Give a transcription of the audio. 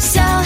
笑